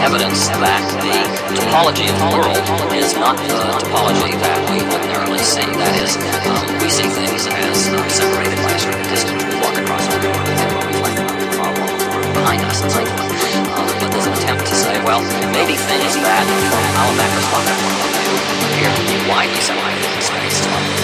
evidence that the topology of the world is not the topology that we ordinarily see. That is, um, we see things as um, separated by a certain distance. We walk across the world and we reflect far behind us and so forth. Um, but there's an attempt to say, well, maybe things that um, from our macroscopic point appear to be widely separated in space.